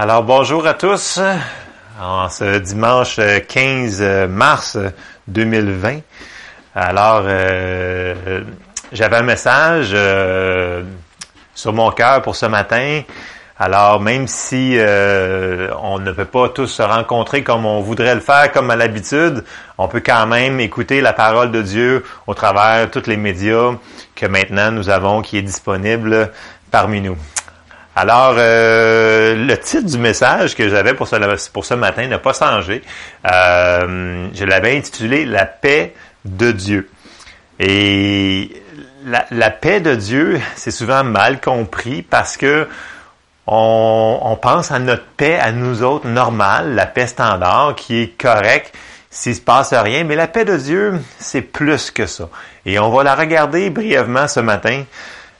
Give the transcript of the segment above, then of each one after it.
Alors bonjour à tous. En ce dimanche 15 mars 2020. Alors euh, j'avais un message euh, sur mon cœur pour ce matin. Alors même si euh, on ne peut pas tous se rencontrer comme on voudrait le faire, comme à l'habitude, on peut quand même écouter la parole de Dieu au travers tous les médias que maintenant nous avons qui est disponible parmi nous. Alors, euh, le titre du message que j'avais pour ce, matin n'a pas changé. Euh, je l'avais intitulé La paix de Dieu. Et la, paix de Dieu, c'est souvent mal compris parce que on, pense à notre paix, à nous autres, normale, la paix standard, qui est correcte s'il se passe rien. Mais la paix de Dieu, c'est plus que ça. Et on va la regarder brièvement ce matin.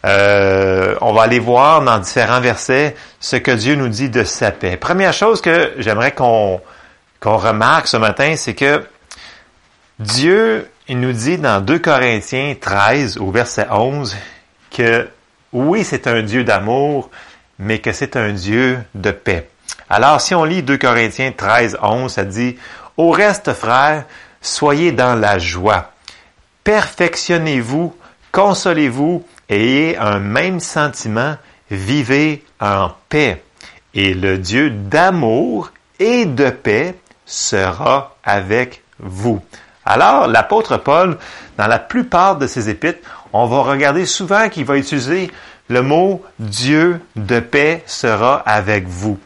Euh, on va aller voir dans différents versets ce que Dieu nous dit de sa paix. Première chose que j'aimerais qu'on remarque ce matin, c'est que Dieu, il nous dit dans 2 Corinthiens 13 au verset 11 que oui, c'est un Dieu d'amour, mais que c'est un Dieu de paix. Alors, si on lit 2 Corinthiens 13, 11, ça dit, Au reste, frères, soyez dans la joie. Perfectionnez-vous, consolez-vous, ayez un même sentiment, vivez en paix. Et le Dieu d'amour et de paix sera avec vous. Alors, l'apôtre Paul, dans la plupart de ses épîtres, on va regarder souvent qu'il va utiliser le mot Dieu de paix sera avec vous.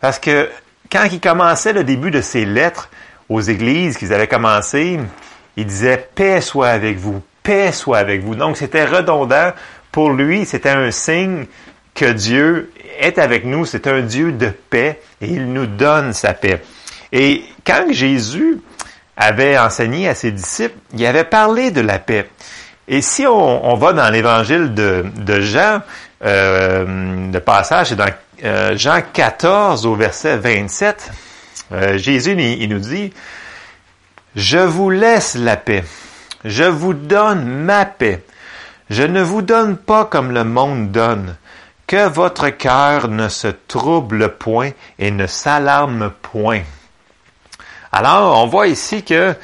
Parce que quand il commençait le début de ses lettres aux églises qu'ils avaient commencé, il disait paix soit avec vous, paix soit avec vous. Donc c'était redondant pour lui, c'était un signe que Dieu est avec nous, c'est un Dieu de paix et il nous donne sa paix. Et quand Jésus avait enseigné à ses disciples, il avait parlé de la paix. Et si on, va dans l'évangile de, Jean, euh, le passage est dans euh, Jean 14 au verset 27, euh, Jésus nous dit, Je vous laisse la paix, je vous donne ma paix. Je ne vous donne pas comme le monde donne. Que votre cœur ne se trouble point et ne s'alarme point. Alors, on voit ici que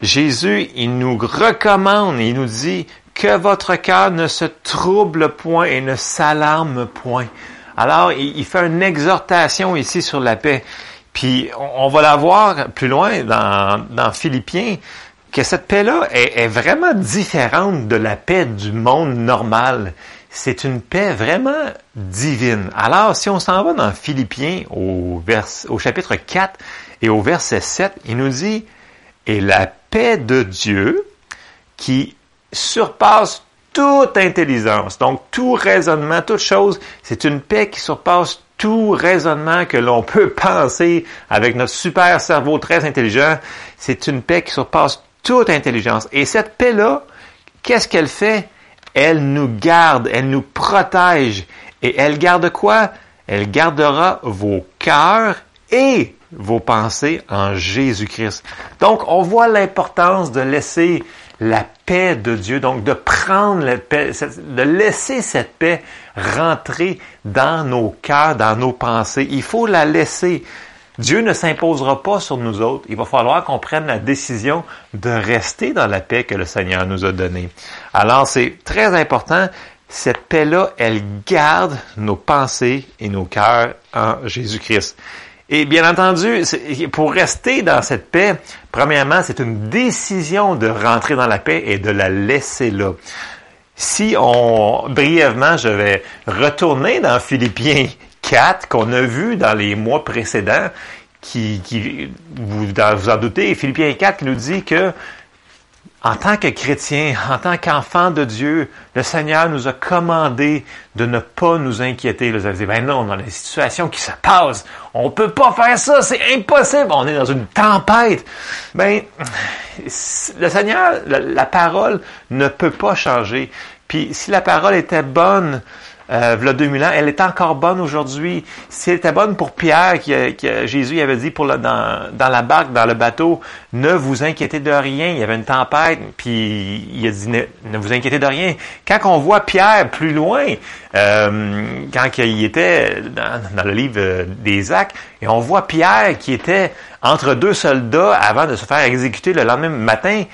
Jésus, il nous recommande, il nous dit que votre cœur ne se trouble point et ne s'alarme point. Alors, il fait une exhortation ici sur la paix. Puis, on va la voir plus loin dans, dans Philippiens que cette paix-là est, vraiment différente de la paix du monde normal. C'est une paix vraiment divine. Alors, si on s'en va dans Philippiens au, au chapitre 4 et au verset 7, il nous dit, et la paix de Dieu qui surpasse toute intelligence, donc tout raisonnement, toute chose, c'est une paix qui surpasse tout raisonnement que l'on peut penser avec notre super cerveau très intelligent. C'est une paix qui surpasse toute intelligence. Et cette paix-là, qu'est-ce qu'elle fait? Elle nous garde, elle nous protège. Et elle garde quoi? Elle gardera vos cœurs et vos pensées en Jésus-Christ. Donc, on voit l'importance de laisser la paix de Dieu, donc de prendre la paix, de laisser cette paix rentrer dans nos cœurs, dans nos pensées. Il faut la laisser. Dieu ne s'imposera pas sur nous autres. Il va falloir qu'on prenne la décision de rester dans la paix que le Seigneur nous a donnée. Alors, c'est très important. Cette paix-là, elle garde nos pensées et nos cœurs en Jésus-Christ. Et bien entendu, pour rester dans cette paix, premièrement, c'est une décision de rentrer dans la paix et de la laisser là. Si on, brièvement, je vais retourner dans Philippiens 4 qu'on a vu dans les mois précédents, qui, qui vous, en doutez, Philippiens 4 qui nous dit que en tant que chrétien, en tant qu'enfant de Dieu, le Seigneur nous a commandé de ne pas nous inquiéter. Vous avez dit, ben non, dans situations qui se passent, on peut pas faire ça, c'est impossible. On est dans une tempête. Ben, le Seigneur, la, parole ne peut pas changer. Puis si la parole était bonne, euh, v'là 2000 ans, elle est encore bonne aujourd'hui. Si elle était bonne pour Pierre, que, Jésus avait dit pour dans, dans la barque, dans le bateau, ne vous inquiétez de rien. Il y avait une tempête, puis il a dit ne, vous inquiétez de rien. Quand on voit Pierre plus loin, euh, quand il était dans, dans, le livre des Actes, et on voit Pierre qui était entre deux soldats avant de se faire exécuter le lendemain matin.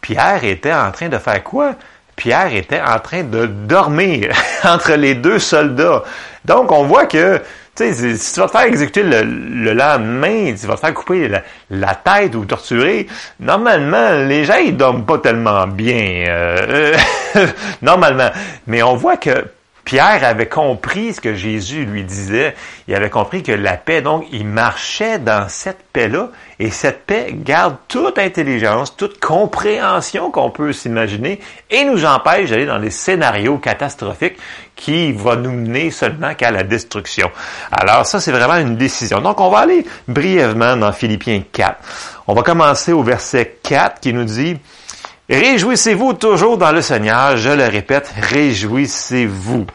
Pierre était en train de faire quoi? Pierre était en train de dormir entre les deux soldats. Donc, on voit que, tu sais, si tu vas te faire exécuter le, lendemain, tu vas te faire couper la, tête ou torturer, normalement, les gens, ils dorment pas tellement bien. Euh, normalement. Mais on voit que Pierre avait compris ce que Jésus lui disait. Il avait compris que la paix, donc, il marchait dans cette paix-là. Et cette paix garde toute intelligence, toute compréhension qu'on peut s'imaginer et nous empêche d'aller dans des scénarios catastrophiques qui vont nous mener seulement qu'à la destruction. Alors ça, c'est vraiment une décision. Donc, on va aller brièvement dans Philippiens 4. On va commencer au verset 4 qui nous dit, Réjouissez-vous toujours dans le Seigneur. Je le répète, réjouissez-vous.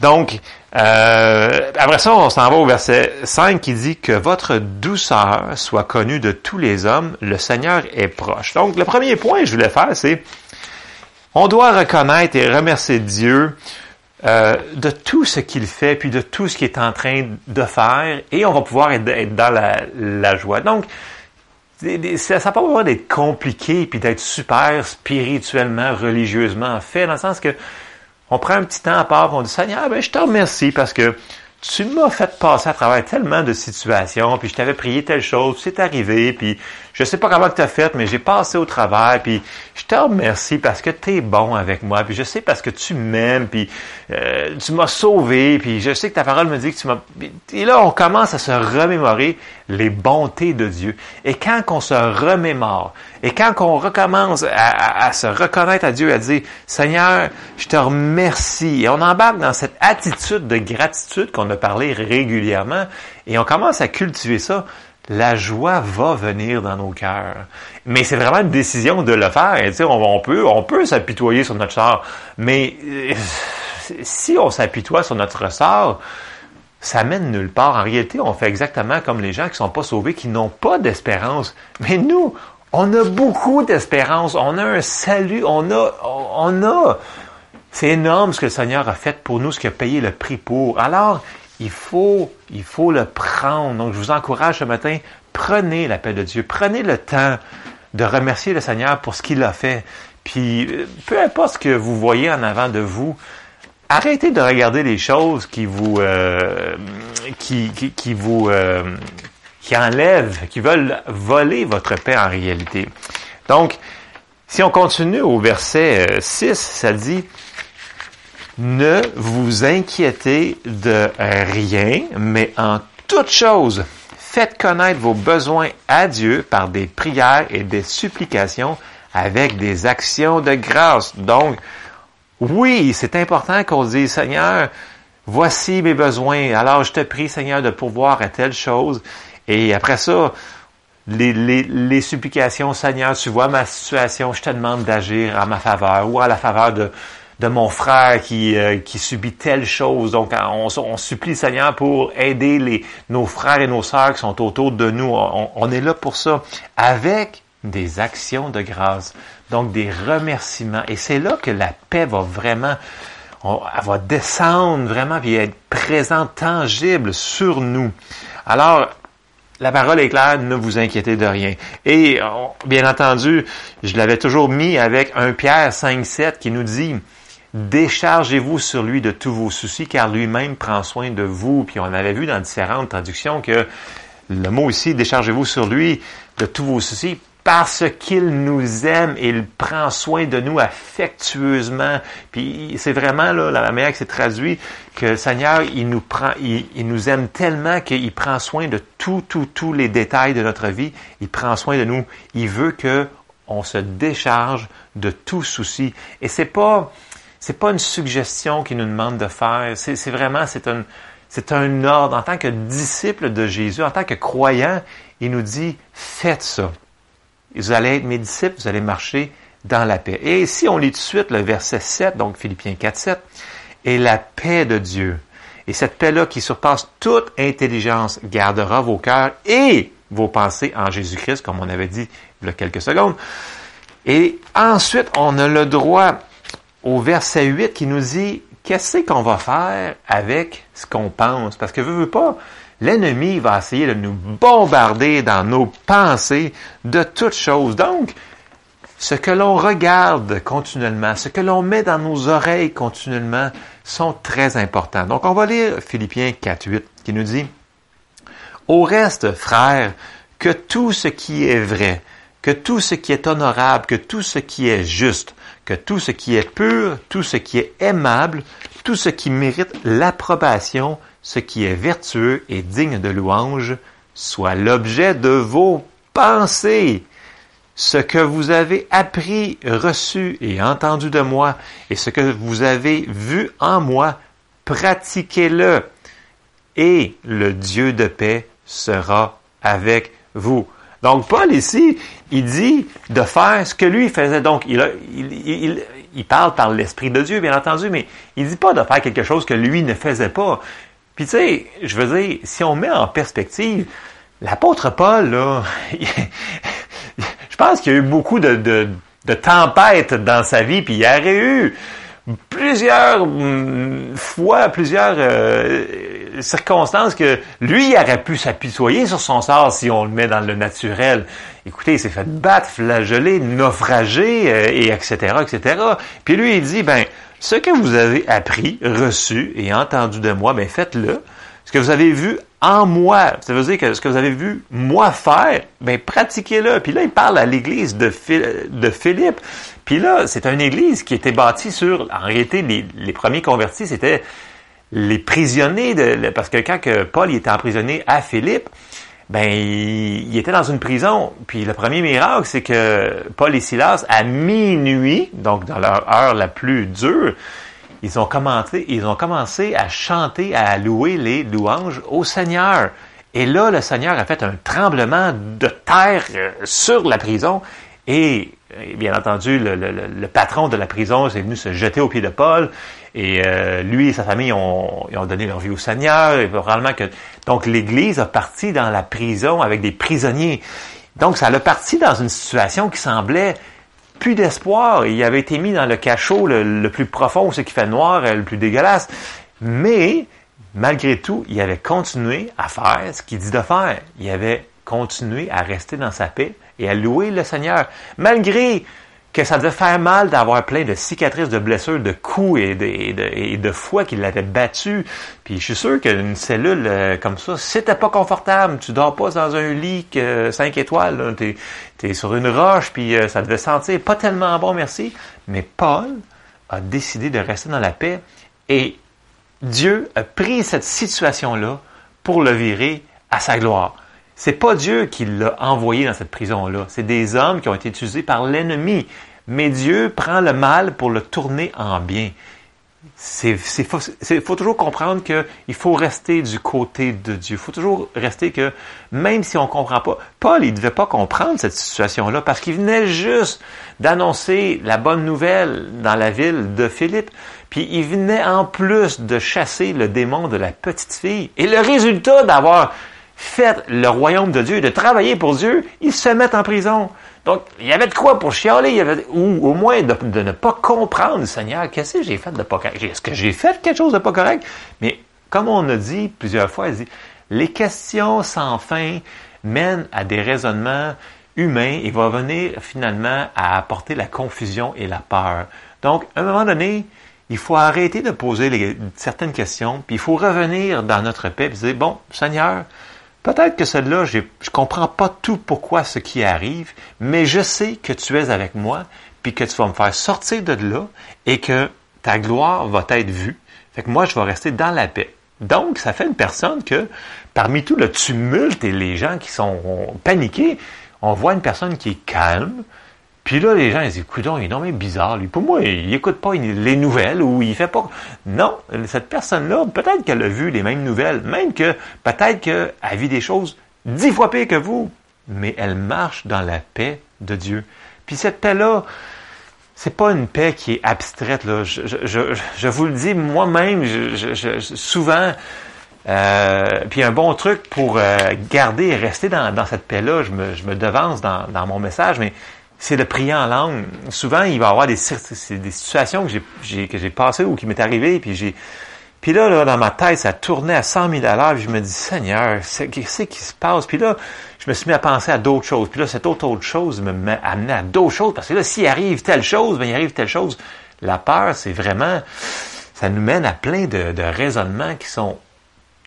Donc, euh, après ça, on s'en va au verset 5 qui dit que votre douceur soit connue de tous les hommes. Le Seigneur est proche. Donc, le premier point que je voulais faire, c'est on doit reconnaître et remercier Dieu euh, de tout ce qu'il fait, puis de tout ce qu'il est en train de faire, et on va pouvoir être, dans la, la joie. Donc, ça n'a pas besoin d'être compliqué puis d'être super spirituellement, religieusement fait, dans le sens que on prend un petit temps à part, on dit Seigneur, ben, je te remercie parce que tu m'as fait passer à travers tellement de situations, puis je t'avais prié telle chose, c'est arrivé, puis je sais pas comment tu as fait, mais j'ai passé au travers, puis je te remercie parce que tu es bon avec moi, puis je sais parce que tu m'aimes, puis euh, tu m'as sauvé, puis je sais que ta parole me dit que tu m'as... Et là, on commence à se remémorer les bontés de Dieu. Et quand on se remémore, et quand on recommence à, se reconnaître à Dieu, à dire, Seigneur, je te remercie, et on embarque dans cette attitude de gratitude qu'on a parlé régulièrement, et on commence à cultiver ça, la joie va venir dans nos cœurs. Mais c'est vraiment une décision de le faire. Et, on, on, peut, on peut s'apitoyer sur notre sort, mais euh, si on s'apitoie sur notre sort, ça mène nulle part. En réalité, on fait exactement comme les gens qui sont pas sauvés, qui n'ont pas d'espérance. Mais nous, on a beaucoup d'espérance. On a un salut. On a, on a. C'est énorme ce que le Seigneur a fait pour nous, ce qu'il a payé le prix pour. Alors, il faut, il faut le prendre. Donc, je vous encourage ce matin, prenez la paix de Dieu. Prenez le temps de remercier le Seigneur pour ce qu'il a fait. Puis, euh, peu importe ce que vous voyez en avant de vous, arrêtez de regarder les choses qui vous, euh, qui, qui, vous, euh, qui enlèvent, qui veulent voler votre paix en réalité. Donc, si on continue au verset 6, ça dit, ne vous inquiétez de rien, mais en toute chose, faites connaître vos besoins à Dieu par des prières et des supplications avec des actions de grâce. Donc, oui, c'est important qu'on dise, Seigneur, voici mes besoins. Alors, je te prie, Seigneur, de pourvoir à telle chose. Et après ça, les, les, les supplications, Seigneur, tu vois ma situation, je te demande d'agir à ma faveur ou à la faveur de, de mon frère qui, euh, qui subit telle chose. Donc, on, on, supplie Seigneur pour aider les, nos frères et nos sœurs qui sont autour de nous. On, on, est là pour ça, avec des actions de grâce, donc des remerciements. Et c'est là que la paix va vraiment, elle va descendre vraiment et être présente, tangible sur nous. Alors, la parole est claire, ne vous inquiétez de rien. Et bien entendu, je l'avais toujours mis avec un Pierre 5.7 qui nous dit, Déchargez-vous sur lui de tous vos soucis, car lui-même prend soin de vous. Puis on avait vu dans différentes traductions que le mot ici, déchargez-vous sur lui de tous vos soucis, parce qu'il nous aime et il prend soin de nous affectueusement. Puis c'est vraiment là, la manière que c'est traduit que le Seigneur, il nous prend, il, il nous aime tellement qu'il prend soin de tout, tout, tous les détails de notre vie. Il prend soin de nous. Il veut que on se décharge de tout souci. Et c'est pas, c'est pas une suggestion qu'il nous demande de faire. C'est vraiment, c'est un, c'est un ordre. En tant que disciple de Jésus, en tant que croyant, il nous dit, faites ça. Vous allez être mes disciples, vous allez marcher dans la paix. Et ici, on lit tout de suite le verset 7, donc Philippiens 4, 7. et la paix de Dieu. Et cette paix-là qui surpasse toute intelligence gardera vos cœurs et vos pensées en Jésus-Christ, comme on avait dit il y a quelques secondes. Et ensuite, on a le droit au verset 8 qui nous dit qu'est-ce qu'on va faire avec ce qu'on pense? Parce que, veux, veux pas, l'ennemi va essayer de nous bombarder dans nos pensées de toutes choses. Donc, ce que l'on regarde continuellement, ce que l'on met dans nos oreilles continuellement sont très importants. Donc, on va lire Philippiens 4.8 qui nous dit, Au reste, frères, que tout ce qui est vrai, que tout ce qui est honorable, que tout ce qui est juste, que tout ce qui est pur, tout ce qui est aimable, tout ce qui mérite l'approbation, ce qui est vertueux et digne de louange, soit l'objet de vos pensées. Ce que vous avez appris, reçu et entendu de moi, et ce que vous avez vu en moi, pratiquez-le, et le Dieu de paix sera avec vous. Donc Paul ici, il dit de faire ce que lui faisait. Donc il, il, il, parle par l'Esprit de Dieu, bien entendu, mais il dit pas de faire quelque chose que lui ne faisait pas. Puis tu sais, je veux dire, si on met en perspective, l'apôtre Paul, là, je pense qu'il y a eu beaucoup de, de, de tempêtes dans sa vie, puis il y aurait eu plusieurs hum, fois, plusieurs euh, circonstances que lui aurait pu s'apitoyer sur son sort si on le met dans le naturel. Écoutez, il s'est fait battre, flageller, naufrager, euh, et etc., etc. Puis lui, il dit, ben, ce que vous avez appris, reçu et entendu de moi, ben, faites-le. Ce que vous avez vu en moi, ça veut dire que ce que vous avez vu moi faire, ben, pratiquez-le. Puis là, il parle à l'église de, de Philippe. Puis là, c'est une église qui était bâtie sur, en réalité, les, les premiers convertis, c'était les prisonniers, de, parce que quand que Paul était emprisonné à Philippe, ben il, était dans une prison. Puis le premier miracle, c'est que Paul et Silas, à minuit, donc dans leur heure la plus dure, ils ont commencé, ils ont commencé à chanter, à louer les louanges au Seigneur. Et là, le Seigneur a fait un tremblement de terre euh, sur la prison et bien entendu, le, patron de la prison est venu se jeter aux pieds de Paul. Et euh, lui et sa famille ont, donné leur vie au Seigneur. Et que donc l'Église a parti dans la prison avec des prisonniers. Donc ça l'a parti dans une situation qui semblait plus d'espoir. Il avait été mis dans le cachot le, plus profond, ce qui fait noir, le plus dégueulasse. Mais malgré tout, il avait continué à faire ce qu'il dit de faire. Il avait continué à rester dans sa paix et à louer le Seigneur. Malgré que ça devait faire mal d'avoir plein de cicatrices, de blessures, de coups et de, et de, foie qui l'avaient battu. Puis je suis sûr qu'une cellule euh, comme ça, c'était pas confortable. Tu dors pas dans un lit que 5 étoiles. Tu es, sur une roche, puis euh, ça devait sentir pas tellement bon, merci. Mais Paul a décidé de rester dans la paix et Dieu a pris cette situation-là pour le virer à sa gloire. C'est pas Dieu qui l'a envoyé dans cette prison-là. C'est des hommes qui ont été utilisés par l'ennemi. Mais Dieu prend le mal pour le tourner en bien. Il faut, toujours comprendre qu'il faut rester du côté de Dieu. Il faut toujours rester que, même si on ne comprend pas, Paul, il ne devait pas comprendre cette situation-là parce qu'il venait juste d'annoncer la bonne nouvelle dans la ville de Philippe. Puis il venait en plus de chasser le démon de la petite fille. Et le résultat d'avoir fait le royaume de Dieu, de travailler pour Dieu, ils se mettent en prison. Donc, il y avait de quoi pour chialer, il y avait, ou au moins de, ne pas comprendre, Seigneur, qu'est-ce que j'ai fait de pas correct? Est-ce que j'ai fait quelque chose de pas correct? Mais, comme on a dit plusieurs fois, les questions sans fin mènent à des raisonnements humains et vont venir finalement à apporter la confusion et la peur. Donc, à un moment donné, il faut arrêter de poser certaines questions, puis il faut revenir dans notre paix et dire, bon, Seigneur, Peut-être que celle-là, je ne comprends pas tout pourquoi ce qui arrive, mais je sais que tu es avec moi, puis que tu vas me faire sortir de là et que ta gloire va être vue. Fait que moi, je vais rester dans la paix. Donc, ça fait une personne que, parmi tout le tumulte et les gens qui sont paniqués, on voit une personne qui est calme, puis là, les gens, ils disent, écoute, il est non bizarre, lui. Pour moi, il écoute pas les nouvelles ou il fait pas... Non, cette personne-là, peut-être qu'elle a vu les mêmes nouvelles, même que peut-être qu'elle vit des choses dix fois pires que vous, mais elle marche dans la paix de Dieu. Puis cette paix-là, c'est pas une paix qui est abstraite. Là. Je, je, je, vous le dis moi-même, souvent, euh, puis un bon truc pour euh, garder et rester dans, dans cette paix-là, je me, je me devance dans, dans mon message, mais c'est de prier en langue. Souvent, il va y avoir des, des situations que j'ai que j'ai passées ou qui m'est arrivé, puis j'ai puis là, là, dans ma tête, ça tournait à 100 000 à puis je me dis, Seigneur, qu'est-ce qui se passe? Puis là, je me suis mis à penser à d'autres choses. Puis là, cette autre autre chose me amené à d'autres choses, parce que là, s'il arrive telle chose, ben il arrive telle chose. La peur, c'est vraiment, ça nous mène à plein de, de raisonnements qui sont,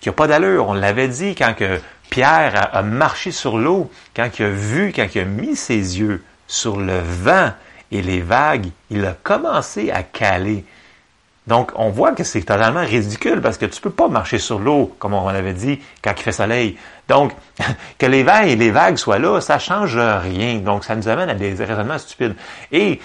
qui n'ont pas d'allure. On l'avait dit quand que Pierre a marché sur l'eau, quand il a vu, quand il a mis ses yeux sur le vent et les vagues, il a commencé à caler. Donc, on voit que c'est totalement ridicule parce que tu peux pas marcher sur l'eau, comme on l'avait dit, quand il fait soleil. Donc, que les vagues et les vagues soient là, ça change rien. Donc, ça nous amène à des raisonnements stupides. Et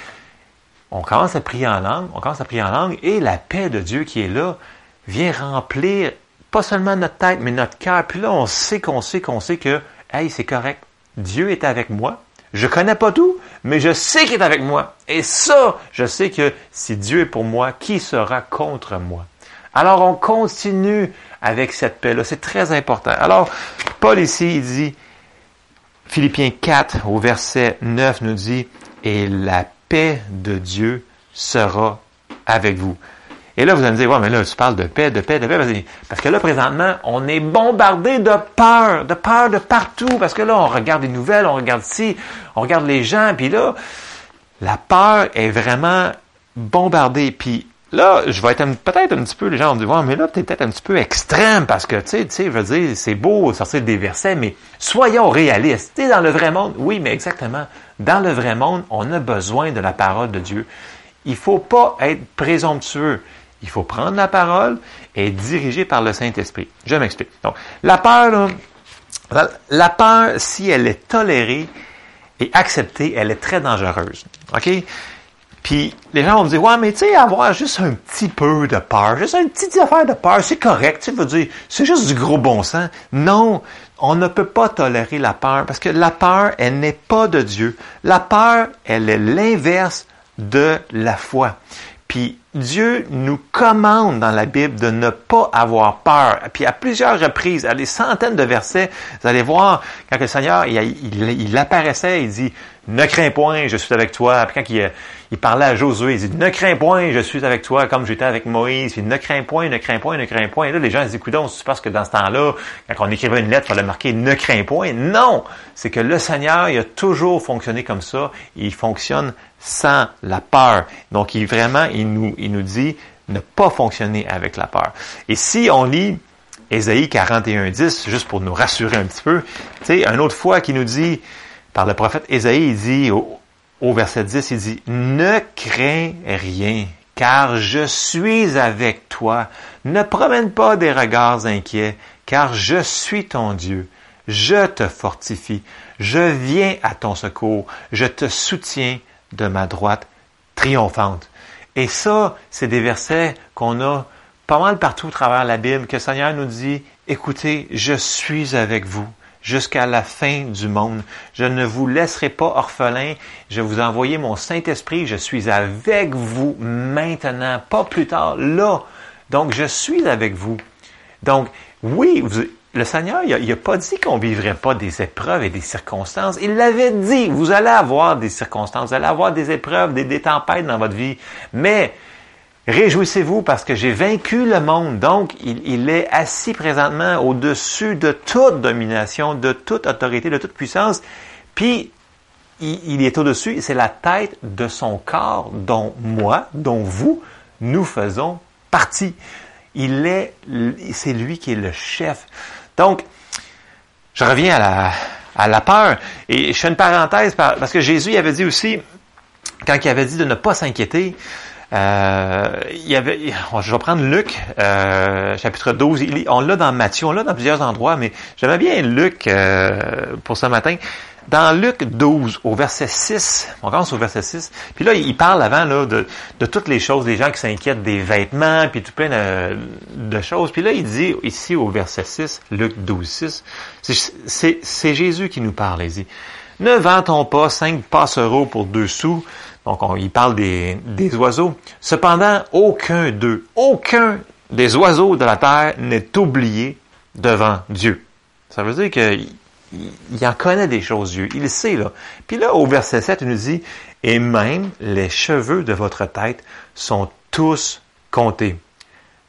on commence à prier en langue, on commence à prier en langue, et la paix de Dieu qui est là vient remplir pas seulement notre tête, mais notre cœur. Puis là, on sait qu'on sait qu'on sait que, hey, c'est correct. Dieu est avec moi. Je connais pas tout, mais je sais qu'il est avec moi. Et ça, je sais que si Dieu est pour moi, qui sera contre moi? Alors on continue avec cette paix-là. C'est très important. Alors, Paul ici, il dit, Philippiens 4 au verset 9 nous dit, et la paix de Dieu sera avec vous. Et là, vous allez me dire, ouais, mais là, tu parles de paix, de paix, de paix. Parce que là, présentement, on est bombardé de peur, de peur de partout. Parce que là, on regarde les nouvelles, on regarde ci, on regarde les gens. Puis là, la peur est vraiment bombardée. Puis là, je vais être peut-être un petit peu, les gens vont dire, ouais, mais là, tu es peut-être un petit peu extrême parce que, tu sais, tu sais, je veux dire, c'est beau sortir des versets, mais soyons réalistes. Tu dans le vrai monde, oui, mais exactement. Dans le vrai monde, on a besoin de la parole de Dieu. Il faut pas être présomptueux. Il faut prendre la parole et être dirigé par le Saint-Esprit. Je m'explique. Donc, la peur, la peur, si elle est tolérée et acceptée, elle est très dangereuse. OK? Puis les gens vont me dire, ouais, mais tu sais, avoir juste un petit peu de peur, juste une petite affaire de peur, c'est correct, tu veux dire, c'est juste du gros bon sens. Non, on ne peut pas tolérer la peur parce que la peur, elle n'est pas de Dieu. La peur, elle est l'inverse de la foi. Puis Dieu nous commande dans la Bible de ne pas avoir peur. Puis à plusieurs reprises, à des centaines de versets, vous allez voir, quand le Seigneur, il, apparaissait, il dit, ne crains point, je suis avec toi. Quand il, il parlait à Josué, il dit, ne crains point, je suis avec toi, comme j'étais avec Moïse. Puis, ne crains point, ne crains point, ne crains point. Et là, les gens disent, écoute, c'est parce que dans ce temps-là, quand on écrivait une lettre, il fallait marquer ne crains point. Non! C'est que le Seigneur, il a toujours fonctionné comme ça. Il fonctionne sans la peur. Donc, il vraiment, il nous, il nous dit, ne pas fonctionner avec la peur. Et si on lit Ésaïe 41.10, juste pour nous rassurer un petit peu, tu sais, une autre fois qui nous dit, par le prophète Ésaïe, il dit au, au verset 10, il dit, Ne crains rien, car je suis avec toi. Ne promène pas des regards inquiets, car je suis ton Dieu. Je te fortifie. Je viens à ton secours. Je te soutiens de ma droite triomphante. Et ça, c'est des versets qu'on a pas mal partout à travers la Bible, que le Seigneur nous dit, écoutez, je suis avec vous jusqu'à la fin du monde. Je ne vous laisserai pas orphelin. Je vous envoyer mon Saint-Esprit. Je suis avec vous maintenant, pas plus tard, là. Donc, je suis avec vous. Donc, oui, le Seigneur, il n'a pas dit qu'on ne vivrait pas des épreuves et des circonstances. Il l'avait dit, vous allez avoir des circonstances, vous allez avoir des épreuves, des tempêtes dans votre vie. Mais Réjouissez-vous parce que j'ai vaincu le monde. Donc, il, est assis présentement au-dessus de toute domination, de toute autorité, de toute puissance. Puis, il, est au-dessus. C'est la tête de son corps dont moi, dont vous, nous faisons partie. Il est, c'est lui qui est le chef. Donc, je reviens à la, à peur. Et je fais une parenthèse parce que Jésus avait dit aussi, quand il avait dit de ne pas s'inquiéter, euh, il y avait, je vais prendre Luc, euh, chapitre 12. on l'a dans Matthieu, on l'a dans plusieurs endroits, mais j'aimais bien Luc euh, pour ce matin. Dans Luc 12, au verset 6, on commence au verset 6, puis là, il parle avant là, de, de toutes les choses, des gens qui s'inquiètent des vêtements, puis tout plein de, choses. Puis là, il dit ici au verset 6, Luc 12, 6, c'est Jésus qui nous parle. Il dit, ne vantons pas cinq passereaux pour deux sous, Donc, on, il parle des, oiseaux. Cependant, aucun d'eux, aucun des oiseaux de la terre n'est oublié devant Dieu. Ça veut dire qu'il il en connaît des choses, Dieu. Il sait, là. Puis là, au verset 7, il nous dit, et même les cheveux de votre tête sont tous comptés.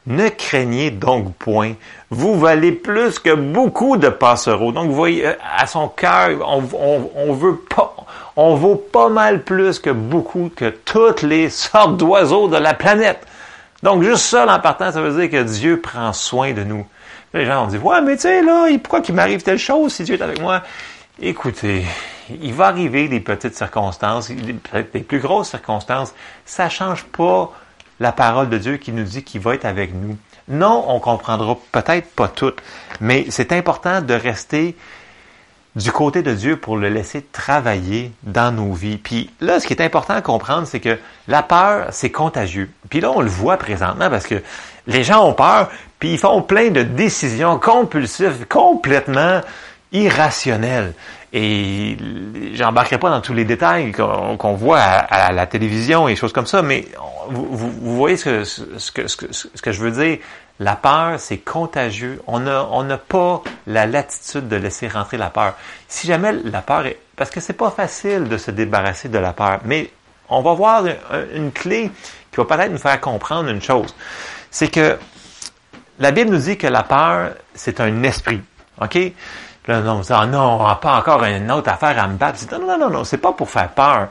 Ne craignez donc point. Vous valez plus que beaucoup de passereaux. Donc, vous voyez, euh, à son cœur, on, on, veut pas, on vaut pas mal plus que beaucoup, que toutes les sortes d'oiseaux de la planète. Donc, juste ça, en partant, ça veut dire que Dieu prend soin de nous. Les gens ont dit, ouais, mais tu sais, là, pourquoi qu'il m'arrive telle chose si Dieu est avec moi? Écoutez, il va arriver des petites circonstances, peut-être des plus grosses circonstances. Ça change pas la parole de Dieu qui nous dit qu'il va être avec nous. Non, on comprendra peut-être pas tout, mais c'est important de rester du côté de Dieu pour le laisser travailler dans nos vies. Puis là, ce qui est important à comprendre, c'est que la peur, c'est contagieux. Puis là, on le voit présentement parce que les gens ont peur, puis ils font plein de décisions compulsives, complètement irrationnelles. Et j'embarquerai pas dans tous les détails qu'on voit à, la télévision et choses comme ça, mais vous, voyez ce, que je veux dire. La peur, c'est contagieux. On n'a on pas la latitude de laisser rentrer la peur. Si jamais la peur est... Parce que c'est pas facile de se débarrasser de la peur, mais on va voir une, clé qui va peut-être nous faire comprendre une chose. C'est que la Bible nous dit que la peur, c'est un esprit. OK? Là, non, on non, on n'a pas encore une autre affaire à me battre. Non, non, non, non, c'est pas pour faire peur.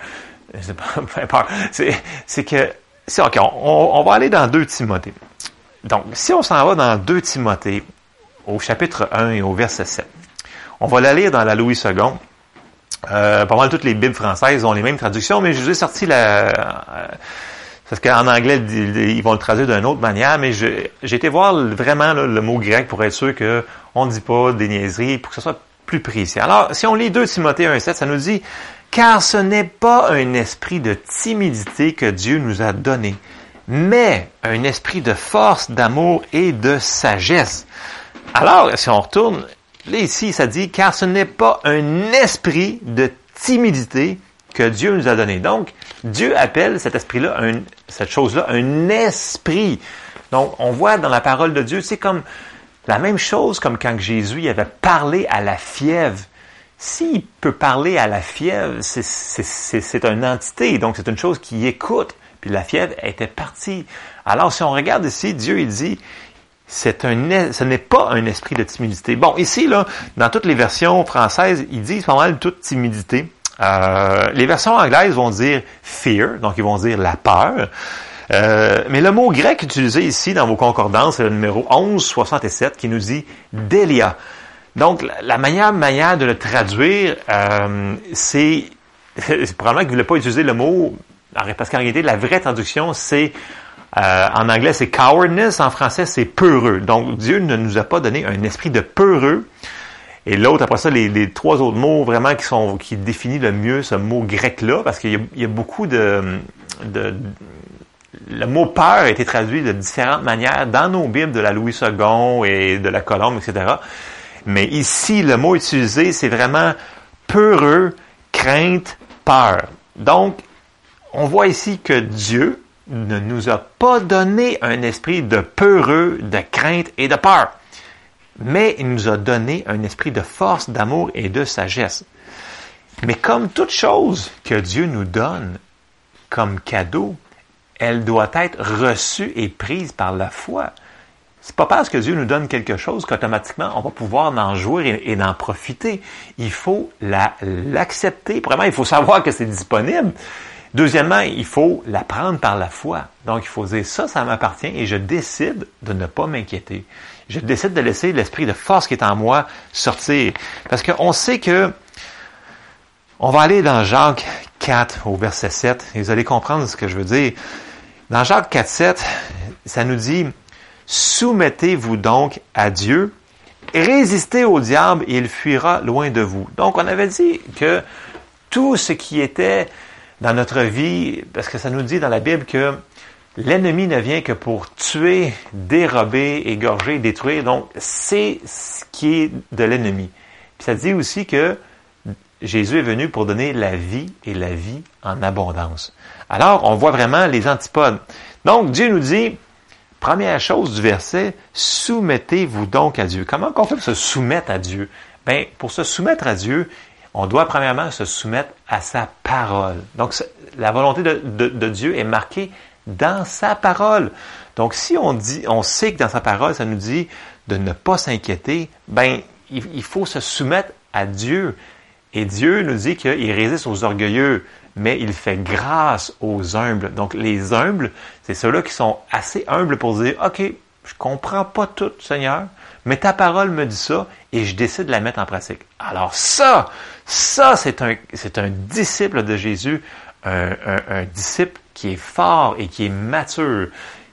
C'est pas pour faire peur. C'est que, c'est OK, on, on va aller dans 2 Timothée. Donc, si on s'en va dans 2 Timothée, au chapitre 1 et au verset 7, on va la lire dans la Louis II. Euh, pas mal toutes les Bibles françaises ont les mêmes traductions, mais je vous ai sorti la... Euh, parce qu'en anglais, ils vont le traduire d'une autre manière, mais j'ai été voir vraiment le mot grec pour être sûr qu'on ne dit pas des niaiseries, pour que ce soit plus précis. Alors, si on lit 2 Timothée 1.7, ça nous dit « Car ce n'est pas un esprit de timidité que Dieu nous a donné, mais un esprit de force, d'amour et de sagesse. Alors, si on retourne, là ici, ça dit, car ce n'est pas un esprit de timidité que Dieu nous a donné. Donc, Dieu appelle cet esprit-là, cette chose-là, un esprit. Donc, on voit dans la parole de Dieu, c'est comme la même chose comme quand Jésus avait parlé à la fièvre. S'il peut parler à la fièvre, c'est une entité, donc c'est une chose qui écoute puis la fièvre était partie. Alors, si on regarde ici, Dieu, il dit, c'est un, ce n'est pas un esprit de timidité. Bon, ici, là, dans toutes les versions françaises, ils disent pas mal toute timidité. Euh, les versions anglaises vont dire fear, donc ils vont dire la peur. Euh, mais le mot grec utilisé ici dans vos concordances, c'est le numéro 1167 qui nous dit delia. Donc, la manière, manière de le traduire, euh, c'est probablement vous ne voulez pas utiliser le mot parce qu'en réalité, la vraie traduction, c'est euh, en anglais, c'est cowardness. En français, c'est peureux. Donc, Dieu ne nous a pas donné un esprit de peureux. Et l'autre, après ça, les, trois autres mots vraiment qui sont qui définissent le mieux ce mot grec-là, parce qu'il y, a beaucoup de, de, le mot peur a été traduit de différentes manières dans nos Bibles de la Louis II et de la Colombe, etc. Mais ici, le mot utilisé, c'est vraiment peureux, crainte, peur. Donc, on voit ici que Dieu ne nous a pas donné un esprit de peureux, de crainte et de peur, mais il nous a donné un esprit de force, d'amour et de sagesse. Mais comme toute chose que Dieu nous donne comme cadeau, elle doit être reçue et prise par la foi. C'est pas parce que Dieu nous donne quelque chose qu'automatiquement on va pouvoir en jouer et, d'en profiter. Il faut l'accepter. Vraiment, il faut savoir que c'est disponible. Deuxièmement, il faut la prendre par la foi. Donc, il faut dire ça, ça m'appartient et je décide de ne pas m'inquiéter. Je décide de laisser l'esprit de force qui est en moi sortir. Parce qu'on sait que on va aller dans Jacques 4 au verset 7 et vous allez comprendre ce que je veux dire. Dans Jacques 4, 7, ça nous dit, soumettez-vous donc à Dieu, résistez au diable et il fuira loin de vous. Donc, on avait dit que tout ce qui était dans notre vie, parce que ça nous dit dans la Bible que l'ennemi ne vient que pour tuer, dérober, égorger, détruire. Donc, c'est ce qui est de l'ennemi. Puis ça dit aussi que Jésus est venu pour donner la vie et la vie en abondance. Alors, on voit vraiment les antipodes. Donc, Dieu nous dit, première chose du verset, soumettez-vous donc à Dieu. Comment on fait pour se soumettre à Dieu? Ben, pour se soumettre à Dieu, on doit premièrement se soumettre à sa parole. Donc, la volonté de, Dieu est marquée dans sa parole. Donc, si on dit, on sait que dans sa parole, ça nous dit de ne pas s'inquiéter, ben, il, faut se soumettre à Dieu. Et Dieu nous dit qu'il résiste aux orgueilleux, mais il fait grâce aux humbles. Donc, les humbles, c'est ceux-là qui sont assez humbles pour dire, OK, je comprends pas tout, Seigneur, mais ta parole me dit ça et je décide de la mettre en pratique. Alors ça, ça, c'est un, c'est un disciple de Jésus, un, un disciple qui est fort et qui est mature.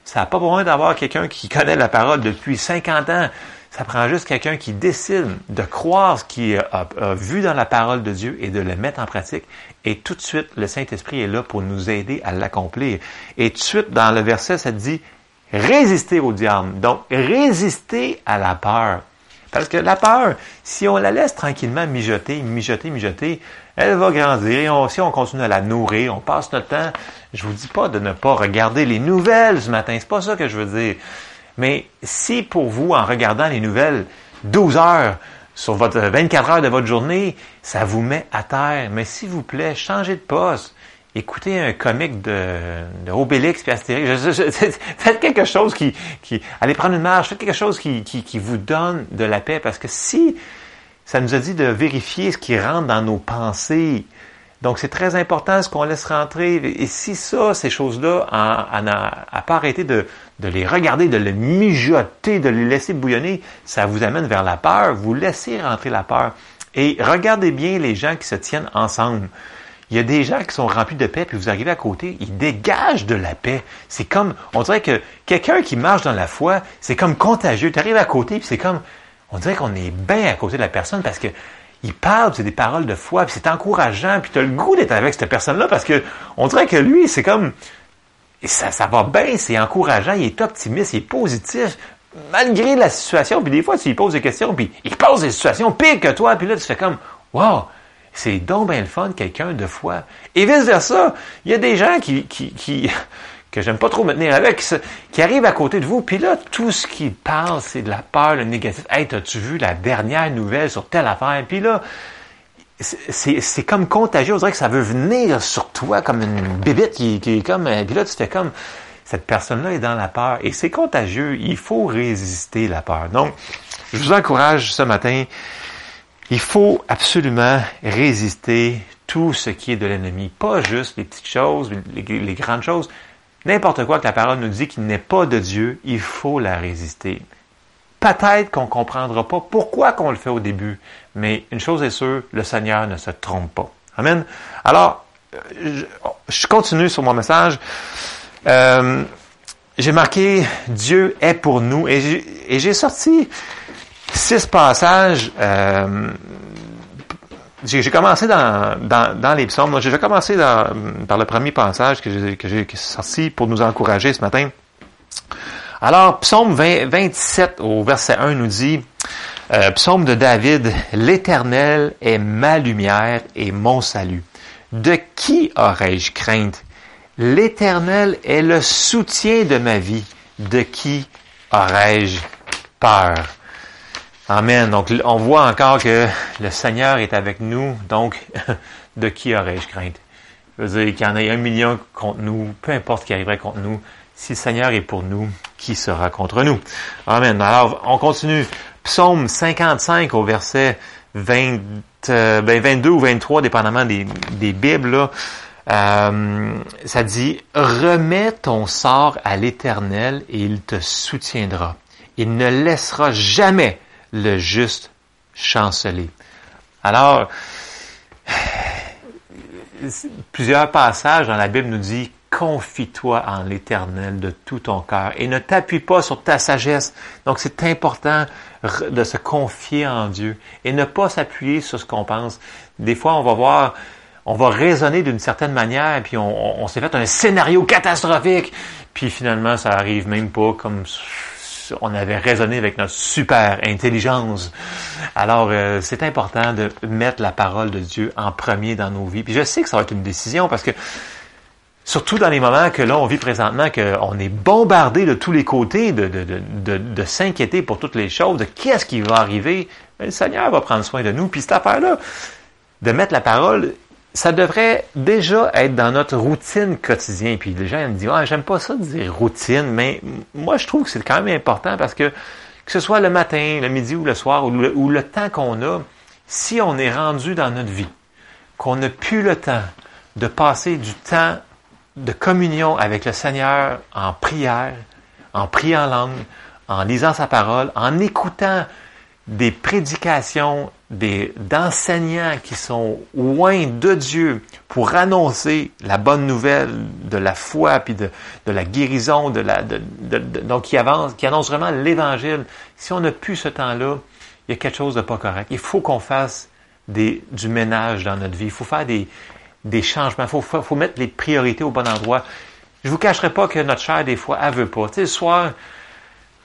Ça n'a pas besoin d'avoir quelqu'un qui connaît la parole depuis 50 ans. Ça prend juste quelqu'un qui décide de croire ce qu'il a, vu dans la parole de Dieu et de le mettre en pratique. Et tout de suite, le Saint-Esprit est là pour nous aider à l'accomplir. Et tout de suite, dans le verset, ça dit résister au diable. Donc, résister à la peur. Parce que la peur, si on la laisse tranquillement mijoter, mijoter, mijoter, elle va grandir. si on continue à la nourrir, on passe notre temps. Je vous dis pas de ne pas regarder les nouvelles ce matin. C'est pas ça que je veux dire. Mais si pour vous, en regardant les nouvelles, 12 heures sur votre 24 heures de votre journée, ça vous met à terre. Mais s'il vous plaît, changez de poste. Écoutez un comique de, de Obélix et Astérix. faites quelque chose qui, qui, allez prendre une marche. Faites quelque chose qui, qui, qui vous donne de la paix. Parce que si ça nous a dit de vérifier ce qui rentre dans nos pensées, donc, c'est très important ce qu'on laisse rentrer. Et si ça, ces choses-là, à pas arrêter de, de, les regarder, de les mijoter, de les laisser bouillonner, ça vous amène vers la peur. Vous laissez rentrer la peur. Et regardez bien les gens qui se tiennent ensemble. Il y a des gens qui sont remplis de paix, puis vous arrivez à côté, ils dégagent de la paix. C'est comme, on dirait que quelqu'un qui marche dans la foi, c'est comme contagieux. Tu arrives à côté, puis c'est comme, on dirait qu'on est bien à côté de la personne parce que il parle, c'est des paroles de foi, puis c'est encourageant, puis tu as le goût d'être avec cette personne-là parce que on dirait que lui, c'est comme ça, ça va bien, c'est encourageant, il est optimiste, il est positif, malgré la situation. Puis des fois, tu lui poses des questions, puis il pose des situations pires que toi, puis là, tu fais comme Wow! C'est donc bien le fun, quelqu'un de foi. Et vice-versa, il y a des gens qui, qui, qui que j'aime pas trop me tenir avec, qui arrive à côté de vous, puis là, tout ce qu'il parle, c'est de la peur, le négatif. Hey, as-tu vu la dernière nouvelle sur telle affaire? Puis là, c'est comme contagieux. On dirait que ça veut venir sur toi comme une bébête qui, qui est comme. Puis là, tu fais comme. Cette personne-là est dans la peur. Et c'est contagieux. Il faut résister la peur. Donc, je vous encourage ce matin. Il faut absolument résister tout ce qui est de l'ennemi. Pas juste les petites choses, les, grandes choses, N'importe quoi que la parole nous dit qui n'est pas de Dieu, il faut la résister. Peut-être qu'on ne comprendra pas pourquoi qu'on le fait au début, mais une chose est sûre, le Seigneur ne se trompe pas. Amen. Alors, je, continue sur mon message. Euh, j'ai marqué Dieu est pour nous et j'ai sorti six passages euh, j'ai commencé dans, dans, dans, les psaumes. J'ai commencé dans, par le premier passage que j'ai sorti pour nous encourager ce matin. Alors, psaume 20, 27 au verset 1 nous dit, euh, psaume de David, l'Éternel est ma lumière et mon salut. De qui aurais-je crainte? L'Éternel est le soutien de ma vie. De qui aurais-je peur? Amen. Donc, on voit encore que le Seigneur est avec nous. Donc, de qui aurais-je crainte? Je veux dire qu'il y en ait un million contre nous, peu importe qui arriverait contre nous. Si le Seigneur est pour nous, qui sera contre nous? Amen. Alors, on continue. Psaume 55 au verset 20, euh, ben 22 ou 23, dépendamment des, des Bibles. Euh, ça dit, remets ton sort à l'Éternel et il te soutiendra. Il ne laissera jamais le juste chanceler. Alors, plusieurs passages dans la Bible nous disent confie-toi en l'Éternel de tout ton cœur et ne t'appuie pas sur ta sagesse. Donc c'est important de se confier en Dieu et ne pas s'appuyer sur ce qu'on pense. Des fois, on va voir, on va raisonner d'une certaine manière, puis on, on s'est fait un scénario catastrophique, puis finalement, ça arrive même pas comme on avait raisonné avec notre super intelligence. Alors, euh, c'est important de mettre la parole de Dieu en premier dans nos vies. Puis je sais que ça va être une décision parce que Surtout dans les moments que là, on vit présentement, qu'on est bombardé de tous les côtés, de, de, de, de, s'inquiéter pour toutes les choses, de qu'est-ce qui va arriver. le Seigneur va prendre soin de nous. Puis cette affaire-là, de mettre la parole, ça devrait déjà être dans notre routine quotidienne. Puis les gens me disent, ah, j'aime pas ça de dire routine, mais moi, je trouve que c'est quand même important parce que que ce soit le matin, le midi ou le soir, ou le, ou le temps qu'on a, si on est rendu dans notre vie, qu'on n'a plus le temps de passer du temps de communion avec le Seigneur en prière, en priant en langue, en lisant sa parole, en écoutant des prédications d'enseignants qui sont loin de Dieu pour annoncer la bonne nouvelle de la foi puis de, de la guérison, de la, de, donc qui avance, qui annonce vraiment l'évangile. Si on n'a plus ce temps-là, il y a quelque chose de pas correct. Il faut qu'on fasse des, du ménage dans notre vie. Il faut faire des, des changements. Il faut, faut, mettre les priorités au bon endroit. Je vous cacherai pas que notre chair, des fois, elle veut pas. Tu sais, le soir,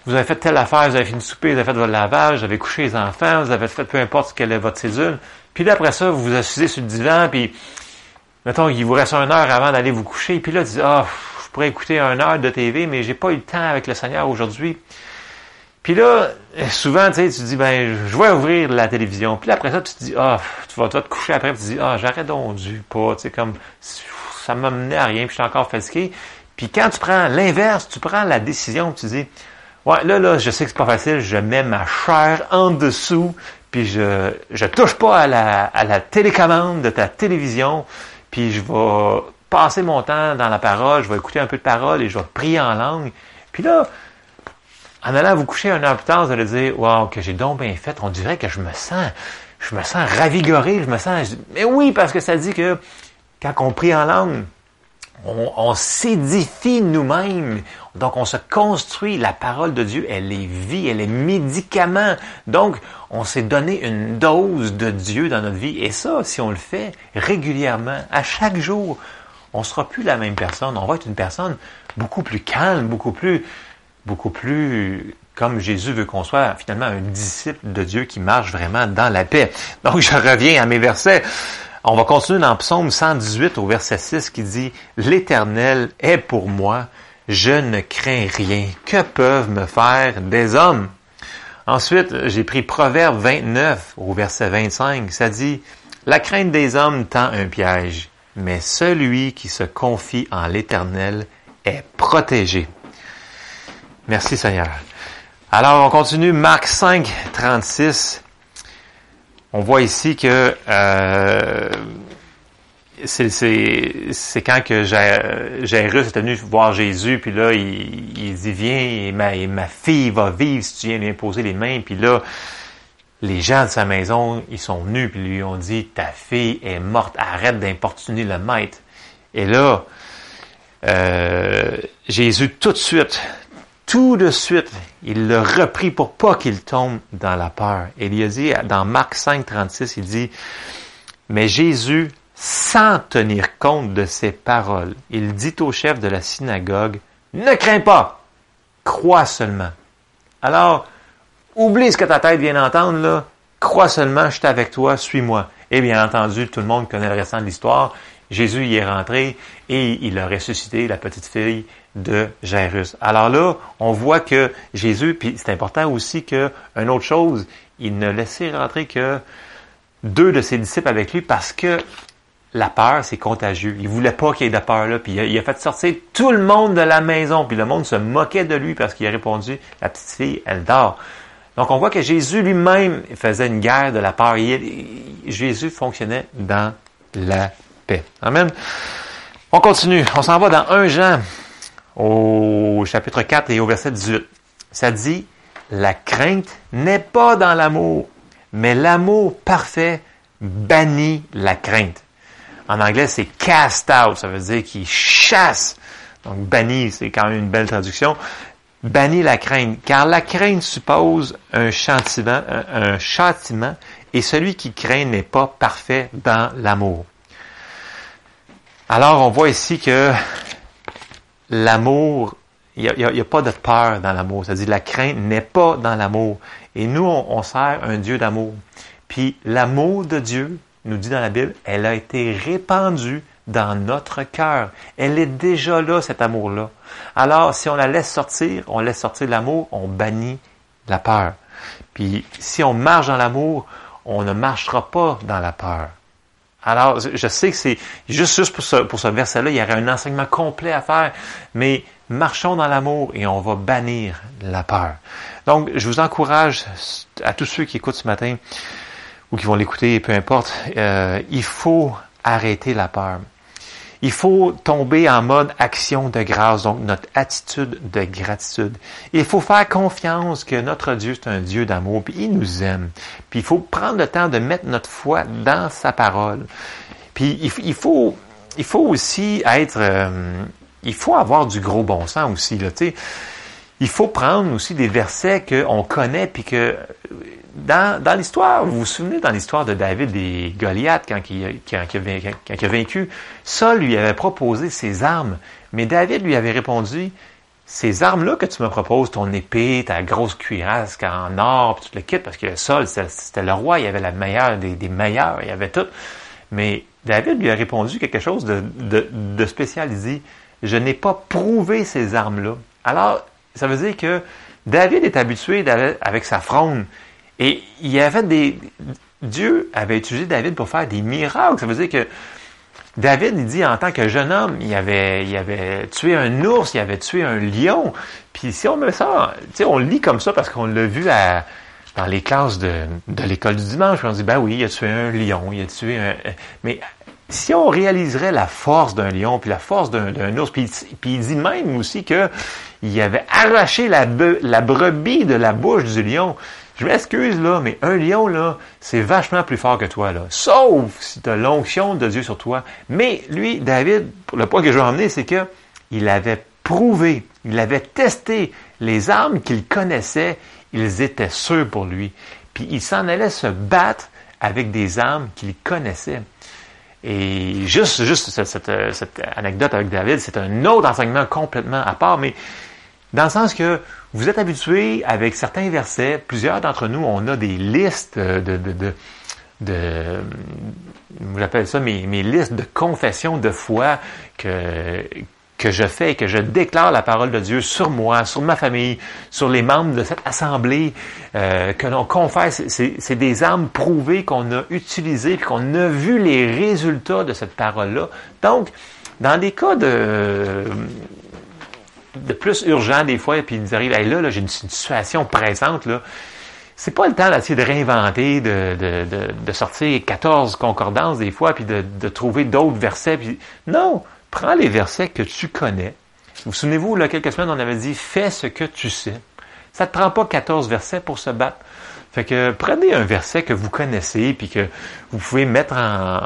vous avez fait telle affaire, vous avez fini de souper, vous avez fait votre lavage, vous avez couché les enfants, vous avez fait peu importe quelle est votre cédule. Puis là, après ça, vous vous asseyez sur le divan, puis, mettons, il vous reste une heure avant d'aller vous coucher, puis là, tu dis, ah, je pourrais écouter une heure de TV, mais j'ai pas eu le temps avec le Seigneur aujourd'hui. Puis là, souvent, tu sais, tu dis, ben, je vais ouvrir la télévision. Puis là, après ça, tu te dis, ah, tu, vas, te coucher après, tu dis, ah, j'aurais donc dû pas, tu sais, comme, ça m'a à rien, puis je suis encore fatigué. Puis quand tu prends l'inverse, tu prends la décision, tu dis, ouais, là, là, je sais que c'est pas facile, je mets ma chair en dessous, puis je, je touche pas à la, à la télécommande de ta télévision, puis je vais passer mon temps dans la parole, je vais écouter un peu de parole et je vais prier en langue. Puis là, en allant vous coucher un heure plus tard, vous allez dire, wow, que j'ai donc bien fait. On dirait que je me sens, je me sens ravigoré, je me sens, mais oui, parce que ça dit que quand on prie en langue, on, on s'édifie nous-mêmes. Donc, on se construit. La parole de Dieu, elle est vie, elle est médicament. Donc, on s'est donné une dose de Dieu dans notre vie. Et ça, si on le fait régulièrement, à chaque jour, on sera plus la même personne. On va être une personne beaucoup plus calme, beaucoup plus beaucoup plus comme Jésus veut qu'on soit finalement un disciple de Dieu qui marche vraiment dans la paix. Donc je reviens à mes versets. On va continuer dans Psaume 118 au verset 6 qui dit L'Éternel est pour moi, je ne crains rien. Que peuvent me faire des hommes Ensuite, j'ai pris Proverbe 29 au verset 25. Ça dit La crainte des hommes tend un piège, mais celui qui se confie en l'Éternel est protégé. Merci Seigneur. Alors, on continue. Marc 5, 36. On voit ici que euh, c'est quand que Jairus est venu voir Jésus, puis là, il, dit, viens, ma, ma fille va vivre si tu viens lui imposer les mains. Puis là, les gens de sa maison, ils sont venus, puis lui ont dit, ta fille est morte, arrête d'importuner le maître. Et là, euh, Jésus, tout de suite, tout de suite, il le reprit pour pas qu'il tombe dans la peur. Et il a dit, dans Marc 5, 36, il dit, mais Jésus, sans tenir compte de ses paroles, il dit au chef de la synagogue, ne crains pas, crois seulement. Alors, oublie ce que ta tête vient d'entendre, là, crois seulement, je suis avec toi, suis-moi. Et bien entendu, tout le monde connaît le restant de l'histoire. Jésus y est rentré et il a ressuscité la petite fille de Jairus. Alors là, on voit que Jésus, puis c'est important aussi que, une autre chose, il ne laissait rentrer que deux de ses disciples avec lui parce que la peur, c'est contagieux. Il voulait pas qu'il y ait de peur là, puis il a, fait sortir tout le monde de la maison, puis le monde se moquait de lui parce qu'il a répondu, la petite fille, elle dort. Donc on voit que Jésus lui-même faisait une guerre de la peur. Jésus fonctionnait dans la paix. Amen. On continue. On s'en va dans 1 Jean au chapitre 4 et au verset 18. Ça dit, la crainte n'est pas dans l'amour, mais l'amour parfait bannit la crainte. En anglais, c'est cast out, ça veut dire qu'il chasse. Donc, banni, c'est quand même une belle traduction. Bannit la crainte, car la crainte suppose un châtiment, un châtiment, et celui qui craint n'est pas parfait dans l'amour. Alors, on voit ici que l'amour, il n'y a, a, pas de peur dans l'amour. C'est-à-dire la crainte n'est pas dans l'amour. Et nous, on, sert un Dieu d'amour. Puis l'amour de Dieu, nous dit dans la Bible, elle a été répandue dans notre cœur. Elle est déjà là, cet amour-là. Alors, si on la laisse sortir, on laisse sortir l'amour, on bannit la peur. Puis, si on marche dans l'amour, on ne marchera pas dans la peur. Alors, je sais que c'est juste, juste pour ce, pour ce verset-là, il y aurait un enseignement complet à faire, mais marchons dans l'amour et on va bannir la peur. Donc, je vous encourage à tous ceux qui écoutent ce matin ou qui vont l'écouter, peu importe, euh, il faut arrêter la peur. Il faut tomber en mode action de grâce, donc notre attitude de gratitude. Il faut faire confiance que notre Dieu, c'est un Dieu d'amour, puis il nous aime. Puis il faut prendre le temps de mettre notre foi dans sa parole. Puis il, faut, il faut aussi être, euh, il faut avoir du gros bon sens aussi, là, tu. Il faut prendre aussi des versets qu'on connaît, puis que dans, l'histoire, vous vous souvenez dans l'histoire de David et Goliath, quand il, quand, il a, vaincu, Saul lui avait proposé ses armes, mais David lui avait répondu, ces armes-là que tu me proposes, ton épée, ta grosse cuirasse en or, tout le kit, parce que Saul, c'était le roi, il avait la meilleure des, des meilleurs, il avait tout. Mais David lui a répondu quelque chose de, de, de spécialisé. Je n'ai pas prouvé ces armes-là. Alors, ça veut dire que David est habitué avec sa fronde. Et il y avait des. Dieu avait utilisé David pour faire des miracles. Ça veut dire que David, il dit en tant que jeune homme, il avait, il avait tué un ours, il avait tué un lion. Puis si on met ça, tu sais, on lit comme ça parce qu'on l'a vu à, dans les classes de, de l'école du dimanche. On dit, ben oui, il a tué un lion, il a tué un. Mais si on réaliserait la force d'un lion, puis la force d'un ours, puis, puis, il dit même aussi que il avait arraché la, la brebis de la bouche du lion. Je m'excuse, là, mais un lion, là, c'est vachement plus fort que toi, là. Sauf si tu as l'onction de Dieu sur toi. Mais lui, David, le point que je veux emmener, c'est que il avait prouvé, il avait testé les armes qu'il connaissait, ils étaient sûrs pour lui. Puis il s'en allait se battre avec des armes qu'il connaissait. Et juste, juste cette, anecdote avec David, c'est un autre enseignement complètement à part, mais dans le sens que vous êtes habitués avec certains versets, plusieurs d'entre nous, on a des listes de, de, de, de j'appelle ça mes, listes de confession de foi que, que je fais que je déclare la parole de Dieu sur moi, sur ma famille, sur les membres de cette assemblée, euh, que l'on confesse. C'est des armes prouvées qu'on a utilisées, qu'on a vu les résultats de cette parole-là. Donc, dans des cas de de plus urgent des fois, puis ils nous arrivent, là, là j'ai une, situation présente, là. C'est pas le temps d'essayer de réinventer, de, de, de, sortir 14 concordances des fois, puis de, trouver d'autres versets. Puis... Non, prends les versets que tu connais. Vous, souvenez-vous, là, quelques semaines, on avait dit, fais ce que tu sais. Ça ne te prend pas 14 versets pour se battre. Fait que prenez un verset que vous connaissez puis que vous pouvez mettre en,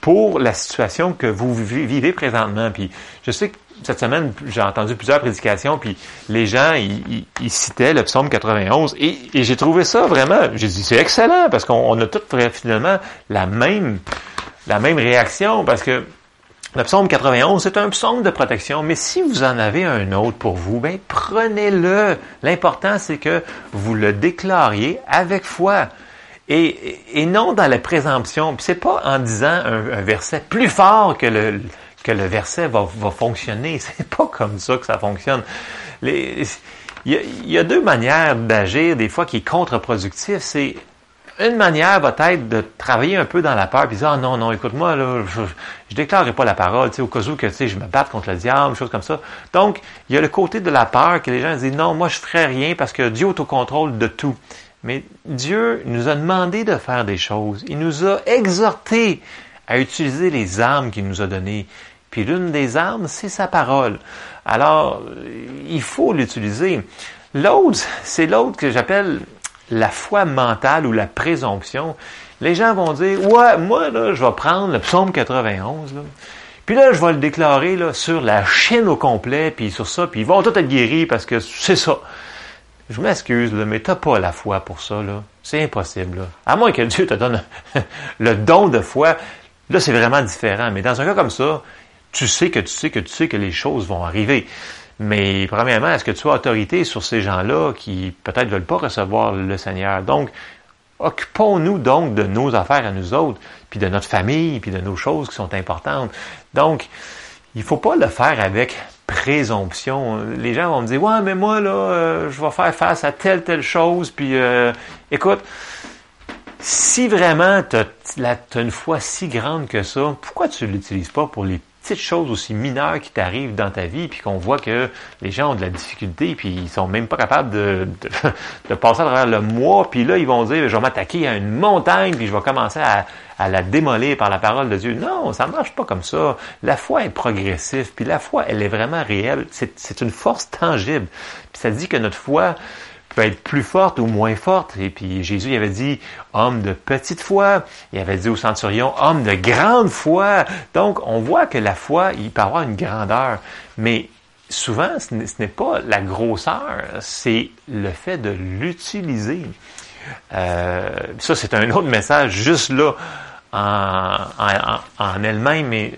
pour la situation que vous vivez présentement. Puis je sais cette semaine, j'ai entendu plusieurs prédications, puis les gens, ils, citaient le psaume 91, et, j'ai trouvé ça vraiment, j'ai dit, c'est excellent, parce qu'on a tous finalement la même, la même réaction, parce que le psaume 91, c'est un psaume de protection, mais si vous en avez un autre pour vous, ben prenez-le. L'important, c'est que vous le déclariez avec foi. Et, et non dans la présomption. Puis c'est pas en disant un verset plus fort que le, que le verset va, va fonctionner. C'est pas comme ça que ça fonctionne. il, y a, deux manières d'agir, des fois, qui est contre-productif. C'est une manière va être de travailler un peu dans la peur, puis dire, ah non, non, écoute-moi, là, je, je déclarerai pas la parole, tu sais, au cas où que, tu je me batte contre le diable, choses comme ça. Donc, il y a le côté de la peur que les gens disent, non, moi, je ferai rien parce que Dieu est au contrôle de tout. Mais Dieu nous a demandé de faire des choses. Il nous a exhortés à utiliser les armes qu'il nous a données. Puis l'une des armes, c'est sa parole. Alors, il faut l'utiliser. L'autre, c'est l'autre que j'appelle la foi mentale ou la présomption. Les gens vont dire, ouais, moi, là, je vais prendre le psaume 91, là, puis là, je vais le déclarer là, sur la Chine au complet, puis sur ça, puis ils vont tous être guéris parce que c'est ça. Je m'excuse, mais t'as pas la foi pour ça, là. C'est impossible, là. À moins que Dieu te donne le don de foi, là, c'est vraiment différent. Mais dans un cas comme ça, tu sais que tu sais que tu sais que les choses vont arriver. Mais premièrement, est-ce que tu as autorité sur ces gens-là qui peut-être veulent pas recevoir le Seigneur? Donc, Occupons-nous donc de nos affaires à nous autres, puis de notre famille, puis de nos choses qui sont importantes. Donc, il faut pas le faire avec présomption. Les gens vont me dire, ouais, mais moi, là, euh, je vais faire face à telle, telle chose, puis euh, écoute, si vraiment tu as, une foi si grande que ça, pourquoi tu l'utilises pas pour les petites choses aussi mineures qui t'arrivent dans ta vie, puis qu'on voit que les gens ont de la difficulté, puis ils sont même pas capables de, de, passer à travers le mois, puis là, ils vont dire, je vais m'attaquer à une montagne, puis je vais commencer à, à la démolir par la parole de Dieu. Non, ça marche pas comme ça. La foi est progressive, puis la foi, elle est vraiment réelle. C'est une force tangible. Puis ça dit que notre foi peut être plus forte ou moins forte. Et puis Jésus il avait dit homme de petite foi. Il avait dit au centurion homme de grande foi. Donc on voit que la foi, il peut avoir une grandeur. Mais souvent, ce n'est pas la grosseur, c'est le fait de l'utiliser. Euh, ça, c'est un autre message juste là en, en, elle-même. Mais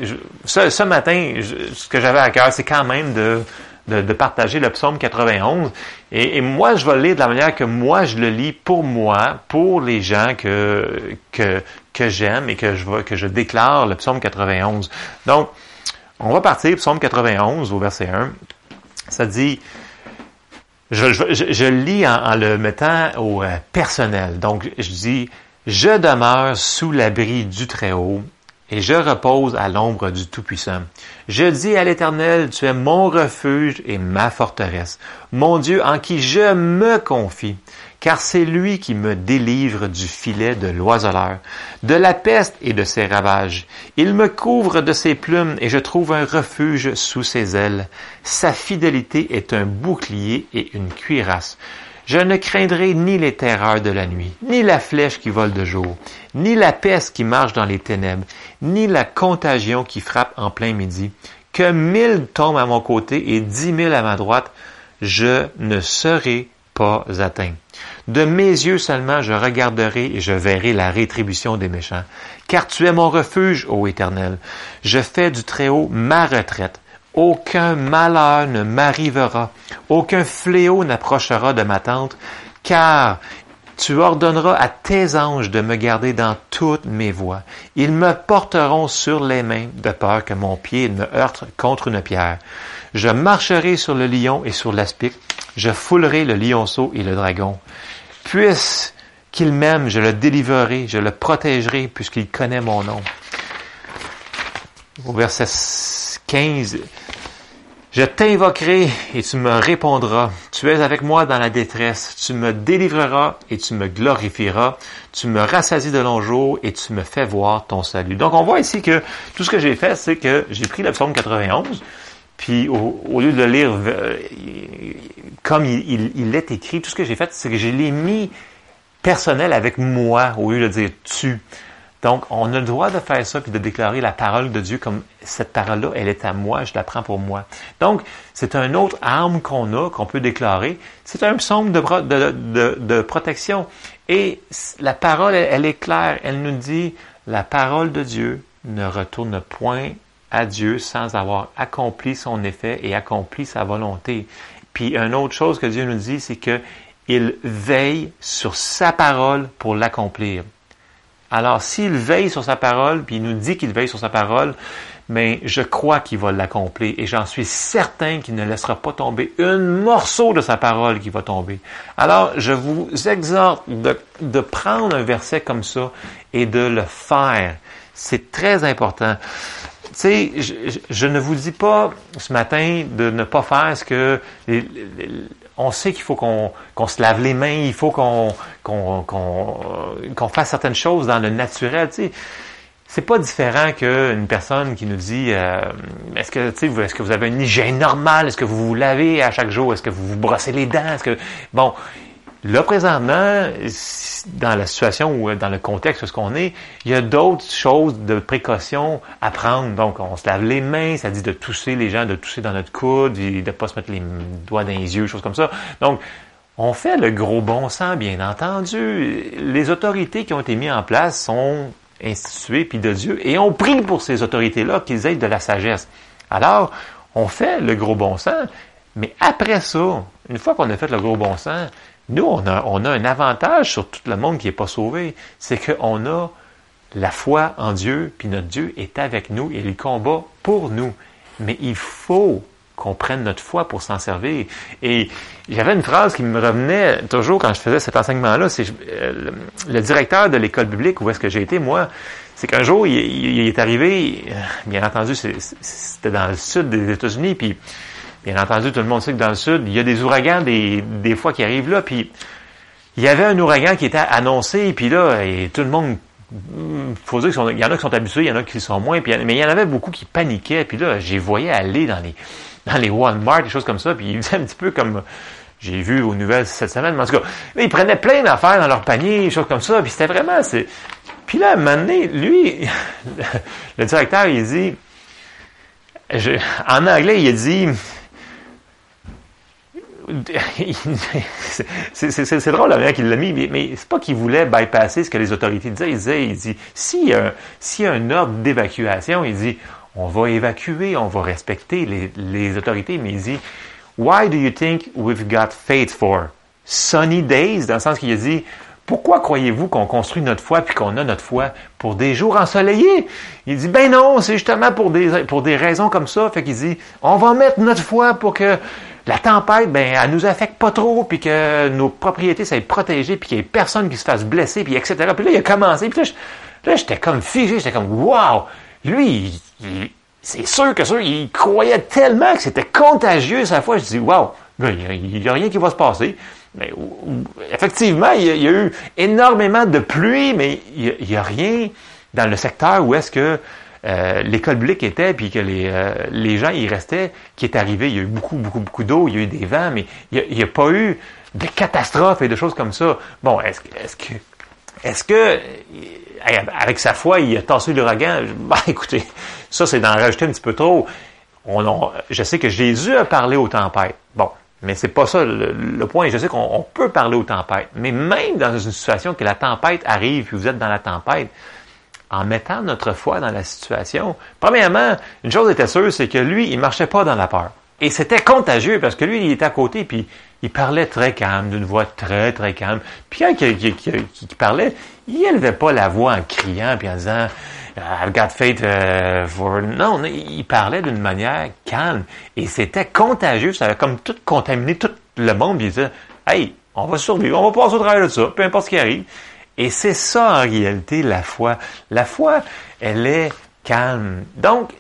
ce, matin, ce que j'avais à cœur, c'est quand même de de, partager le psaume 91. Et, moi, je vais le lire de la manière que moi, je le lis pour moi, pour les gens que, que, que j'aime et que je, que je déclare le psaume 91. Donc, on va partir, psaume 91 au verset 1. Ça dit, je, je, lis en, le mettant au euh, personnel. Donc, je dis, je demeure sous l'abri du Très-Haut et je repose à l'ombre du Tout-Puissant. Je dis à l'Éternel, tu es mon refuge et ma forteresse, mon Dieu en qui je me confie, car c'est lui qui me délivre du filet de l'oiseleur, de la peste et de ses ravages. Il me couvre de ses plumes et je trouve un refuge sous ses ailes. Sa fidélité est un bouclier et une cuirasse. Je ne craindrai ni les terreurs de la nuit, ni la flèche qui vole de jour, ni la peste qui marche dans les ténèbres, ni la contagion qui frappe en plein midi. Que mille tombent à mon côté et dix mille à ma droite, je ne serai pas atteint. De mes yeux seulement je regarderai et je verrai la rétribution des méchants. Car tu es mon refuge, ô Éternel. Je fais du Très-Haut ma retraite. Aucun malheur ne m'arrivera, aucun fléau n'approchera de ma tente, car tu ordonneras à tes anges de me garder dans toutes mes voies. Ils me porteront sur les mains de peur que mon pied ne heurte contre une pierre. Je marcherai sur le lion et sur l'aspic. Je foulerai le lionceau et le dragon. Puisse qu'il m'aime, je le délivrerai, je le protégerai puisqu'il connaît mon nom. Au verset 15, je t'invoquerai et tu me répondras. Tu es avec moi dans la détresse. Tu me délivreras et tu me glorifieras. Tu me rassasies de longs jours et tu me fais voir ton salut. Donc on voit ici que tout ce que j'ai fait, c'est que j'ai pris le psaume 91, puis au, lieu de le lire euh, comme il, est écrit, tout ce que j'ai fait, c'est que je l'ai mis personnel avec moi au lieu de dire tu. Donc, on a le droit de faire ça puis de déclarer la parole de Dieu comme cette parole-là, elle est à moi, je la prends pour moi. Donc, c'est un autre arme qu'on a, qu'on peut déclarer. C'est un psaume de, protection. Et la parole, elle, est claire. Elle nous dit, la parole de Dieu ne retourne point à Dieu sans avoir accompli son effet et accompli sa volonté. Puis, une autre chose que Dieu nous dit, c'est que il veille sur sa parole pour l'accomplir. Alors, s'il veille sur sa parole, puis il nous dit qu'il veille sur sa parole, mais je crois qu'il va l'accomplir et j'en suis certain qu'il ne laissera pas tomber un morceau de sa parole qui va tomber. Alors, je vous exhorte de, de prendre un verset comme ça et de le faire. C'est très important. Sais, je, je, ne vous dis pas ce matin de ne pas faire ce que on sait qu'il faut qu'on se lave les mains, il faut qu'on qu'on fasse certaines choses dans le naturel. Tu sais, c'est pas différent qu'une personne qui nous dit euh, est-ce que tu sais, est-ce que vous avez une hygiène normale, est-ce que vous vous lavez à chaque jour, est-ce que vous vous brossez les dents, est-ce que bon, Là, présentement, dans la situation ou dans le contexte de ce qu'on est, il y a d'autres choses de précaution à prendre. Donc, on se lave les mains, ça dit de tousser les gens, de tousser dans notre coude, de ne pas se mettre les doigts dans les yeux, choses comme ça. Donc, on fait le gros bon sens, bien entendu. Les autorités qui ont été mises en place sont instituées, puis de Dieu, et on prie pour ces autorités-là qu'ils aient de la sagesse. Alors, on fait le gros bon sens, mais après ça, une fois qu'on a fait le gros bon sens, nous, on a, un avantage sur tout le monde qui n'est pas sauvé. C'est qu'on a la foi en Dieu, puis notre Dieu est avec nous et il combat pour nous. Mais il faut qu'on prenne notre foi pour s'en servir. Et j'avais une phrase qui me revenait toujours quand je faisais cet enseignement-là. C'est euh, le directeur de l'école publique où est-ce que j'ai été, moi, c'est qu'un jour, il, est arrivé, euh, bien entendu, c'était dans le sud des États-Unis, puis bien entendu, tout le monde sait que dans le sud, il y a des ouragans des, des fois qui arrivent là, puis il y avait un ouragan qui était annoncé, puis là, et tout le monde faut dire qu'il y en a qui sont habitués, il y en a qui sont moins, puis, mais il y en avait beaucoup qui paniquaient, puis là, j'ai voyais aller dans les dans les Walmart, des choses comme ça, puis ils faisaient un petit peu comme j'ai vu aux nouvelles cette semaine, mais en tout cas, ils prenaient plein d'affaires dans leur panier, des choses comme ça, puis c'était vraiment, c'est, puis là, à un moment donné, lui, le directeur, il dit, en anglais, il dit, c'est drôle manière qu'il l'a mis, mais, c'est pas qu'il voulait bypasser ce que les autorités disaient. Il disait, il dit, s'il y, a un ordre d'évacuation, il dit, on va évacuer, on va respecter les, les autorités, mais il dit, Why do you think we've got faith for? Sunny days, dans le sens qu'il a dit, pourquoi croyez-vous qu'on construit notre foi puis qu'on a notre foi pour des jours ensoleillés? Il dit, ben non, c'est justement pour des, pour des raisons comme ça. Fait qu'il dit, on va mettre notre foi pour que la tempête, ben, elle nous affecte pas trop, puis que nos propriétés soient protégées, puis qu'il n'y ait personne qui se fasse blesser, puis etc. Puis là, il a commencé, puis là, j'étais comme figé, j'étais comme, wow! Lui, c'est sûr que sûr, il croyait tellement que c'était contagieux sa foi. Je dis, wow, il n'y a, rien qui va se passer. Mais effectivement, il y, a, eu énormément de pluie, mais il n'y a, rien dans le secteur où est-ce que euh, l'école publique était, puis que les, euh, les gens y restaient, qui est arrivé. Il y a eu beaucoup, beaucoup, beaucoup d'eau, il y a eu des vents, mais il n'y a, pas eu de catastrophes et de choses comme ça. Bon, est-ce est que est-ce que avec sa foi, il a tassé l'ouragan? Ben, écoutez, ça, c'est d'en rajouter un petit peu trop. On, je sais que Jésus a parlé aux tempêtes. Bon, mais c'est pas ça le, point. Je sais qu'on peut parler aux tempêtes, mais même dans une situation que la tempête arrive, puis vous êtes dans la tempête, en mettant notre foi dans la situation, premièrement, une chose était sûre, c'est que lui, il marchait pas dans la peur. Et c'était contagieux parce que lui, il était à côté, puis il parlait très calme, d'une voix très, très calme. Puis quand il, parlait, il élevait pas la voix en criant, puis en disant I've got faith euh, for... Non, il parlait d'une manière calme. Et c'était contagieux, ça avait comme tout contaminé tout le monde, puis il disait Hey, on va survivre, on va passer au travers de ça, peu importe ce qui arrive. Et c'est ça en réalité la foi. La foi, elle est calme. Donc,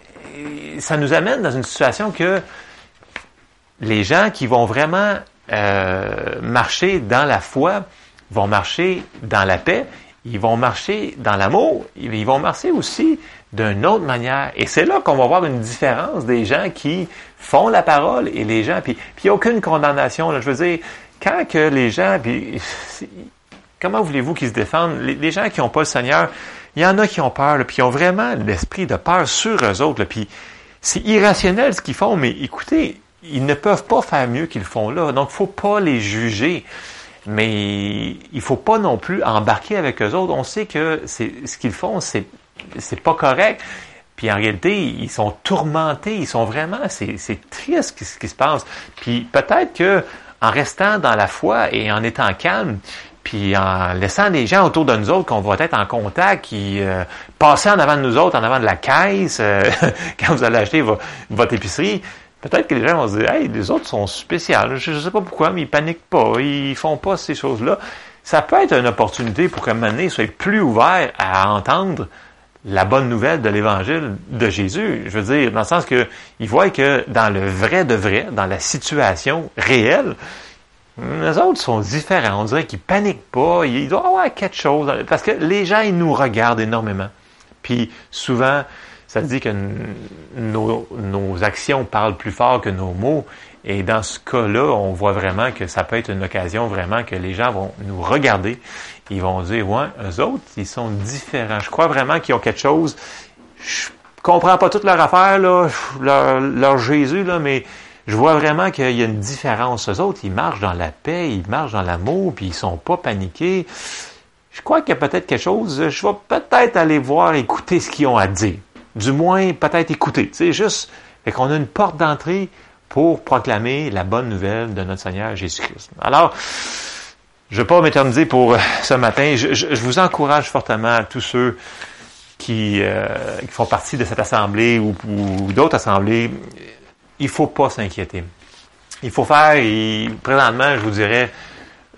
ça nous amène dans une situation que les gens qui vont vraiment euh, marcher dans la foi vont marcher dans la paix, ils vont marcher dans l'amour, ils vont marcher aussi d'une autre manière. Et c'est là qu'on va voir une différence des gens qui font la parole et les gens, puis, puis aucune condamnation. Là, je veux dire, quand que les gens, puis, comment voulez-vous qu'ils se défendent? Les, gens qui n'ont pas le Seigneur, il y en a qui ont peur, puis ils ont vraiment l'esprit de peur sur eux autres. puis c'est irrationnel ce qu'ils font, mais écoutez, ils ne peuvent pas faire mieux qu'ils font là. Donc, faut pas les juger. Mais il faut pas non plus embarquer avec eux autres. On sait que ce qu'ils font, c'est, c'est pas correct. Puis en réalité, ils sont tourmentés, ils sont vraiment, c'est, c'est triste ce qui se passe. Puis peut-être que en restant dans la foi et en étant calme, puis en laissant des gens autour de nous autres qu'on va être en contact, qui euh, passer en avant de nous autres, en avant de la caisse, euh, quand vous allez acheter votre épicerie, Peut-être que les gens vont se dire, hey, les autres sont spéciaux. Je ne sais pas pourquoi, mais ils paniquent pas. Ils font pas ces choses-là. Ça peut être une opportunité pour moment donné, soit plus ouvert à entendre la bonne nouvelle de l'évangile de Jésus. Je veux dire, dans le sens que ils voient que dans le vrai de vrai, dans la situation réelle, les autres sont différents. On dirait qu'ils paniquent pas. Ils doivent avoir quelque chose. Parce que les gens, ils nous regardent énormément. Puis souvent, ça dit que nos, nos, actions parlent plus fort que nos mots. Et dans ce cas-là, on voit vraiment que ça peut être une occasion vraiment que les gens vont nous regarder. Ils vont dire, ouais, eux autres, ils sont différents. Je crois vraiment qu'ils ont quelque chose. Je comprends pas toute leur affaire, là, leur, leur Jésus, là, mais je vois vraiment qu'il y a une différence. Eux autres, ils marchent dans la paix, ils marchent dans l'amour, puis ils sont pas paniqués. Je crois qu'il y a peut-être quelque chose. Je vais peut-être aller voir, écouter ce qu'ils ont à dire du moins peut-être écouter. C'est juste, fait qu'on a une porte d'entrée pour proclamer la bonne nouvelle de notre Seigneur Jésus-Christ. Alors, je ne vais pas m'éterniser pour euh, ce matin. Je, vous encourage fortement, tous ceux qui, euh, qui, font partie de cette assemblée ou, d'autres assemblées, il faut pas s'inquiéter. Il faut faire, et présentement, je vous dirais,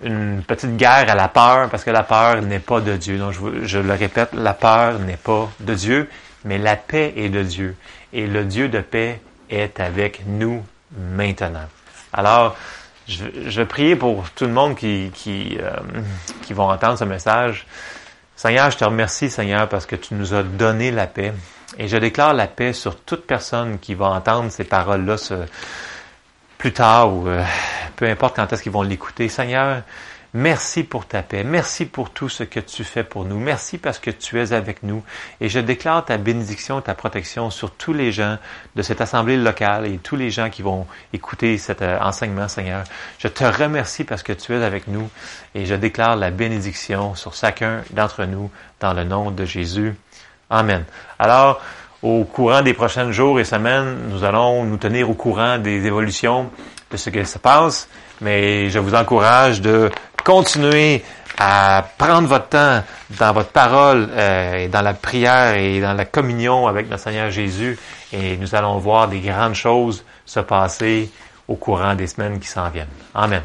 une petite guerre à la peur, parce que la peur n'est pas de Dieu. Donc, je, le répète, la peur n'est pas de Dieu, mais la paix est de Dieu. Et le Dieu de paix est avec nous maintenant. Alors, je, je vais pour tout le monde qui, qui, euh, qui vont entendre ce message. Seigneur, je te remercie, Seigneur, parce que tu nous as donné la paix. Et je déclare la paix sur toute personne qui va entendre ces paroles-là plus tard ou euh, peu importe quand est-ce qu'ils vont l'écouter. Seigneur, Merci pour ta paix. Merci pour tout ce que tu fais pour nous. Merci parce que tu es avec nous. Et je déclare ta bénédiction, ta protection sur tous les gens de cette assemblée locale et tous les gens qui vont écouter cet euh, enseignement, Seigneur. Je te remercie parce que tu es avec nous et je déclare la bénédiction sur chacun d'entre nous dans le nom de Jésus. Amen. Alors, au courant des prochains jours et semaines, nous allons nous tenir au courant des évolutions de ce qui se passe, mais je vous encourage de continuez à prendre votre temps dans votre parole, euh, et dans la prière et dans la communion avec notre Seigneur Jésus. Et nous allons voir des grandes choses se passer au courant des semaines qui s'en viennent. Amen.